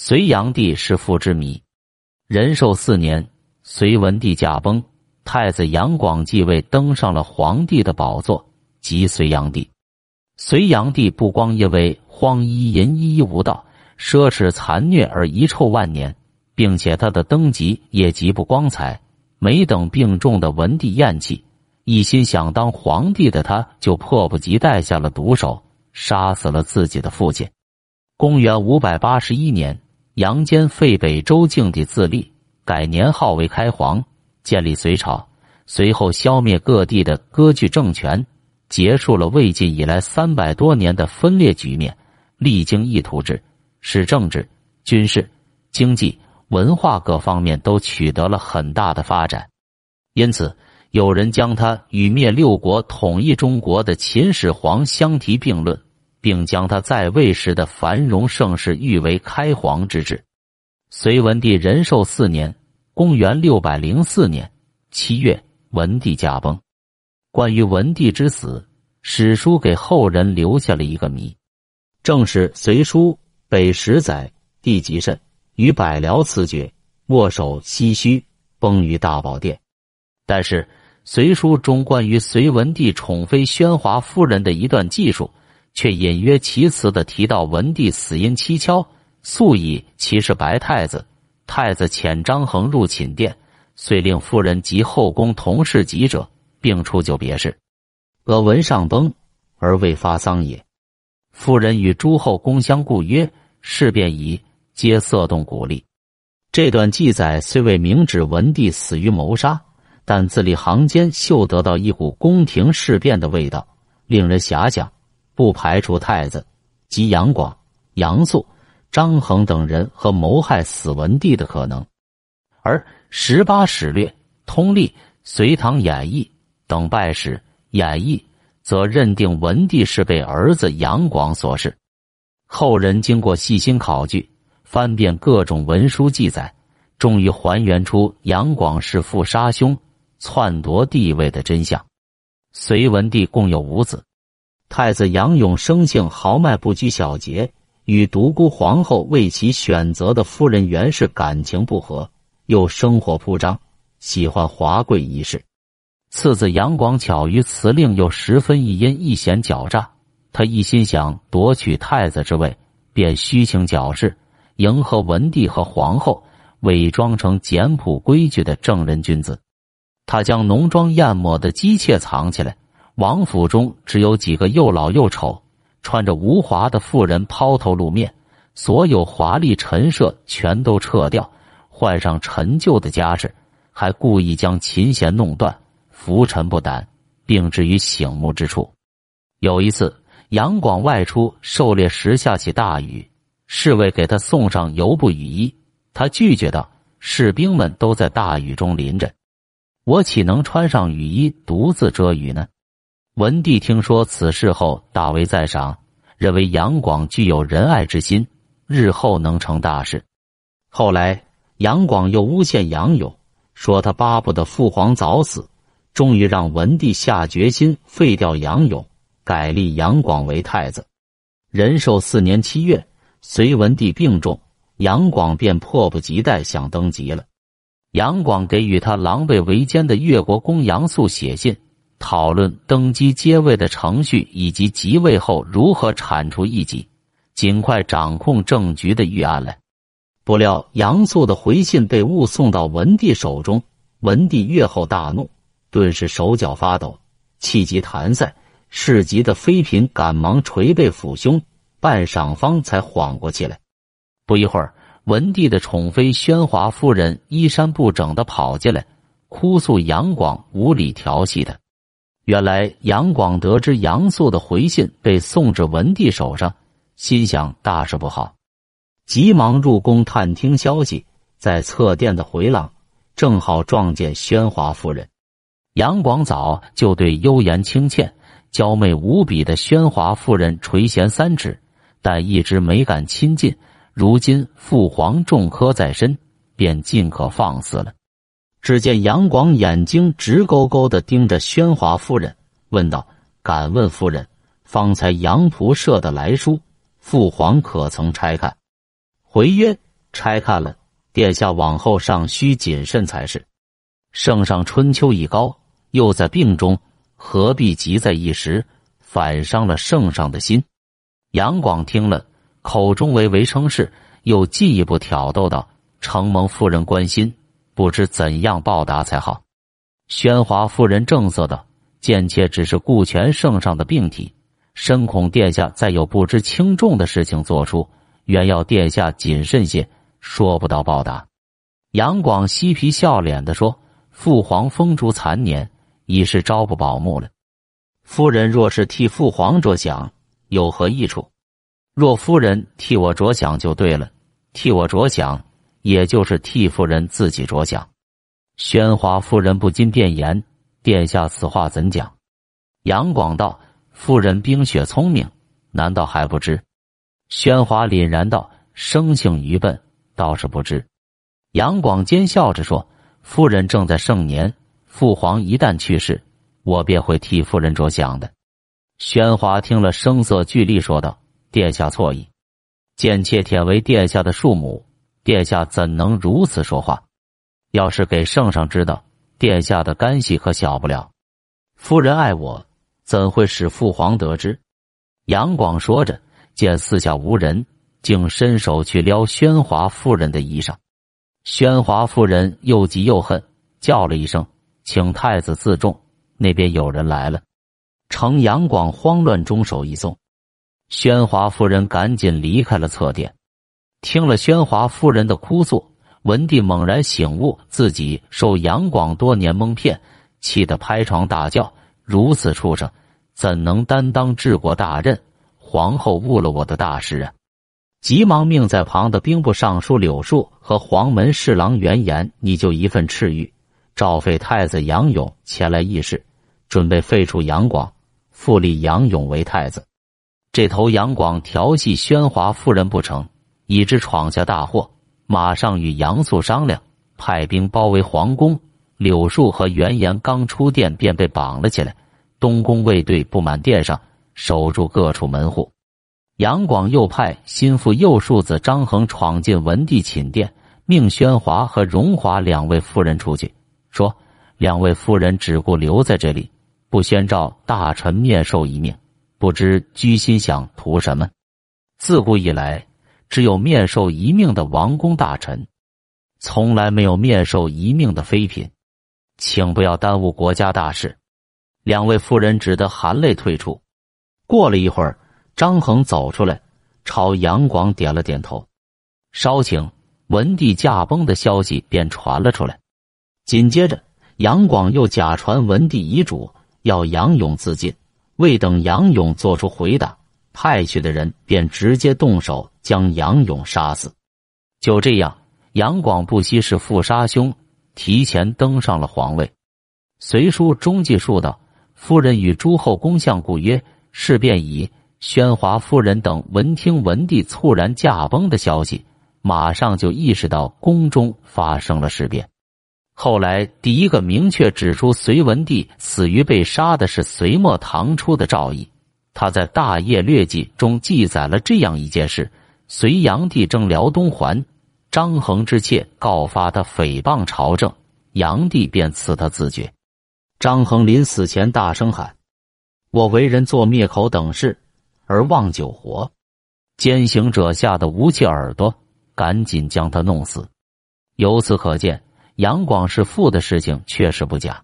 隋炀帝是父之谜。仁寿四年，隋文帝驾崩，太子杨广继位，登上了皇帝的宝座，即隋炀帝。隋炀帝不光因为荒淫淫一无道、奢侈残虐而遗臭万年，并且他的登基也极不光彩。没等病重的文帝咽气，一心想当皇帝的他，就迫不及待下了毒手，杀死了自己的父亲。公元五百八十一年，杨坚废北周敬帝自立，改年号为开皇，建立隋朝。随后消灭各地的割据政权，结束了魏晋以来三百多年的分裂局面。历经一统制，使政治、军事、经济。文化各方面都取得了很大的发展，因此有人将他与灭六国、统一中国的秦始皇相提并论，并将他在位时的繁荣盛世誉为开皇之治。隋文帝仁寿四年（公元六百零四年）七月，文帝驾崩。关于文帝之死，史书给后人留下了一个谜，正是《隋书》北十载，帝极甚。与百僚辞绝，握手唏嘘，崩于大宝殿。但是《隋书》中关于隋文帝宠妃宣华夫人的一段记述，却隐约其词的提到文帝死因蹊跷，素以其是白太子。太子遣张衡入寝殿，遂令夫人及后宫同侍疾者，并出就别事。俄闻上崩而未发丧也。夫人与诸后宫相顾曰：“事便已。”皆色动鼓励。这段记载虽未明指文帝死于谋杀，但字里行间嗅得到一股宫廷事变的味道，令人遐想，不排除太子及杨广、杨素、张衡等人和谋害死文帝的可能。而《十八史略》《通历》《隋唐演义》等拜史演义，则认定文帝是被儿子杨广所弑。后人经过细心考据。翻遍各种文书记载，终于还原出杨广弑父杀兄、篡夺帝位的真相。隋文帝共有五子，太子杨勇生性豪迈不拘小节，与独孤皇后为其选择的夫人袁氏感情不和，又生活铺张，喜欢华贵仪式。次子杨广巧于辞令，又十分一阴一险狡诈。他一心想夺取太子之位，便虚情矫饰。迎合文帝和皇后，伪装成简朴规矩的正人君子。他将浓妆艳抹的姬妾藏起来，王府中只有几个又老又丑、穿着无华的妇人抛头露面，所有华丽陈设全都撤掉，换上陈旧的家饰，还故意将琴弦弄断，浮沉不掸，并置于醒目之处。有一次，杨广外出狩猎时下起大雨。侍卫给他送上油布雨衣，他拒绝道：“士兵们都在大雨中淋着，我岂能穿上雨衣独自遮雨呢？”文帝听说此事后，大为赞赏，认为杨广具有仁爱之心，日后能成大事。后来，杨广又诬陷杨勇，说他巴不得父皇早死，终于让文帝下决心废掉杨勇，改立杨广为太子。仁寿四年七月。隋文帝病重，杨广便迫不及待想登基了。杨广给与他狼狈为奸的越国公杨素写信，讨论登基接位的程序以及即位后如何铲除异己、尽快掌控政局的预案来。不料杨素的回信被误送到文帝手中，文帝阅后大怒，顿时手脚发抖，气急弹塞，市集的妃嫔赶忙捶背抚胸。半晌方才缓过气来。不一会儿，文帝的宠妃宣华夫人衣衫不整的跑进来，哭诉杨广无理调戏她。原来杨广得知杨素的回信被送至文帝手上，心想大事不好，急忙入宫探听消息。在侧殿的回廊，正好撞见宣华夫人。杨广早就对幽言轻倩、娇媚无比的宣华夫人垂涎三尺。但一直没敢亲近。如今父皇重科在身，便尽可放肆了。只见杨广眼睛直勾勾的盯着宣华夫人，问道：“敢问夫人，方才杨仆射的来书，父皇可曾拆看？”回曰：“拆看了，殿下往后尚需谨慎才是。圣上春秋已高，又在病中，何必急在一时，反伤了圣上的心？杨广听了，口中唯唯称是，又进一步挑逗道：“承蒙夫人关心，不知怎样报答才好。”宣华夫人正色道：“贱妾只是顾全圣上的病体，深恐殿下再有不知轻重的事情做出，原要殿下谨慎些，说不到报答。”杨广嬉皮笑脸的说：“父皇风烛残年，已是朝不保暮了。夫人若是替父皇着想。”有何益处？若夫人替我着想就对了，替我着想，也就是替夫人自己着想。宣华夫人不禁变言：“殿下此话怎讲？”杨广道：“夫人冰雪聪明，难道还不知？”宣华凛然道：“生性愚笨，倒是不知。”杨广奸笑着说：“夫人正在盛年，父皇一旦去世，我便会替夫人着想的。”宣华听了，声色俱厉，说道：“殿下错意，贱妾舔为殿下的庶母，殿下怎能如此说话？要是给圣上知道，殿下的干系可小不了。夫人爱我，怎会使父皇得知？”杨广说着，见四下无人，竟伸手去撩宣华夫人的衣裳。宣华夫人又急又恨，叫了一声：“请太子自重，那边有人来了。”程杨广慌乱中手一松，宣华夫人赶紧离开了侧殿。听了宣华夫人的哭诉，文帝猛然醒悟，自己受杨广多年蒙骗，气得拍床大叫：“如此畜生，怎能担当治国大任？皇后误了我的大事啊！”急忙命在旁的兵部尚书柳树和黄门侍郎袁岩，你就一份敕谕，召废太子杨勇前来议事，准备废除杨广。复立杨勇为太子，这头杨广调戏宣华夫人不成，已知闯下大祸，马上与杨素商量，派兵包围皇宫。柳树和袁岩刚出殿便被绑了起来，东宫卫队布满殿上，守住各处门户。杨广又派心腹右庶子张衡闯进文帝寝殿，命宣华和荣华两位夫人出去，说：“两位夫人只顾留在这里。”不宣召大臣面授一命，不知居心想图什么？自古以来，只有面授一命的王公大臣，从来没有面授一命的妃嫔，请不要耽误国家大事。两位夫人只得含泪退出。过了一会儿，张衡走出来，朝杨广点了点头。稍请，文帝驾崩的消息便传了出来。紧接着，杨广又假传文帝遗嘱。要杨勇自尽，未等杨勇做出回答，派去的人便直接动手将杨勇杀死。就这样，杨广不惜是父杀兄，提前登上了皇位。隋书中记述道：“夫人与诸后公相故曰，事便矣。”宣华夫人等闻听文帝猝然驾崩的消息，马上就意识到宫中发生了事变。后来，第一个明确指出隋文帝死于被杀的是隋末唐初的赵毅。他在《大业略记》中记载了这样一件事：隋炀帝正辽东还，张衡之妾告发他诽谤朝政，炀帝便赐他自决。张衡临死前大声喊：“我为人做灭口等事，而忘救活。”奸行者吓得捂起耳朵，赶紧将他弄死。由此可见。杨广是父的事情确实不假。